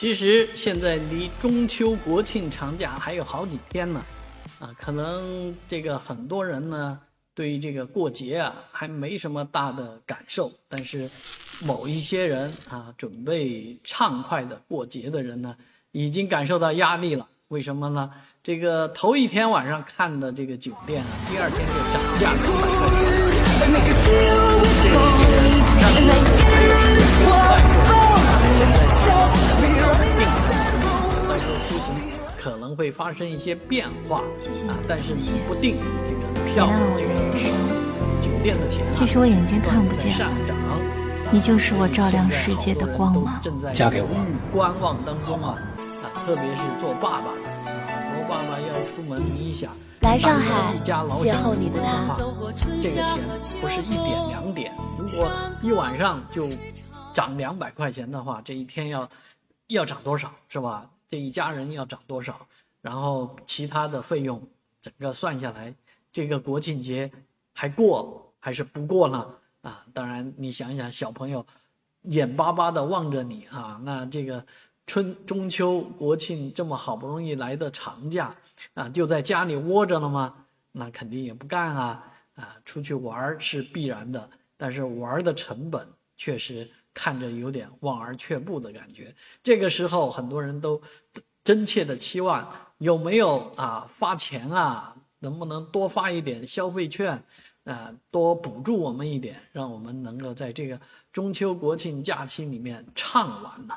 其实现在离中秋国庆长假还有好几天呢，啊，可能这个很多人呢对于这个过节啊还没什么大的感受，但是某一些人啊准备畅快的过节的人呢，已经感受到压力了。为什么呢？这个头一天晚上看的这个酒店啊，第二天就涨价两百块钱。会发生一些变化啊，但是你不定这个票这个酒店的钱啊，其实我眼睛看不见上涨。你就是我照亮世界的光芒。嫁给我。观望当中啊啊，特别是做爸爸的啊，很多爸爸要出门，你想来上海一家老小邂逅你的他，这个钱不是一点两点，如果一晚上就涨两百块钱的话，这一天要要涨多少是吧？这一家人要涨多少？然后其他的费用整个算下来，这个国庆节还过还是不过呢？啊，当然，你想想，小朋友眼巴巴的望着你啊，那这个春中秋国庆这么好不容易来的长假啊，就在家里窝着了吗？那肯定也不干啊啊！出去玩是必然的，但是玩的成本确实看着有点望而却步的感觉。这个时候，很多人都真切的期望有没有啊发钱啊，能不能多发一点消费券？啊，多补助我们一点，让我们能够在这个中秋国庆假期里面畅玩呢。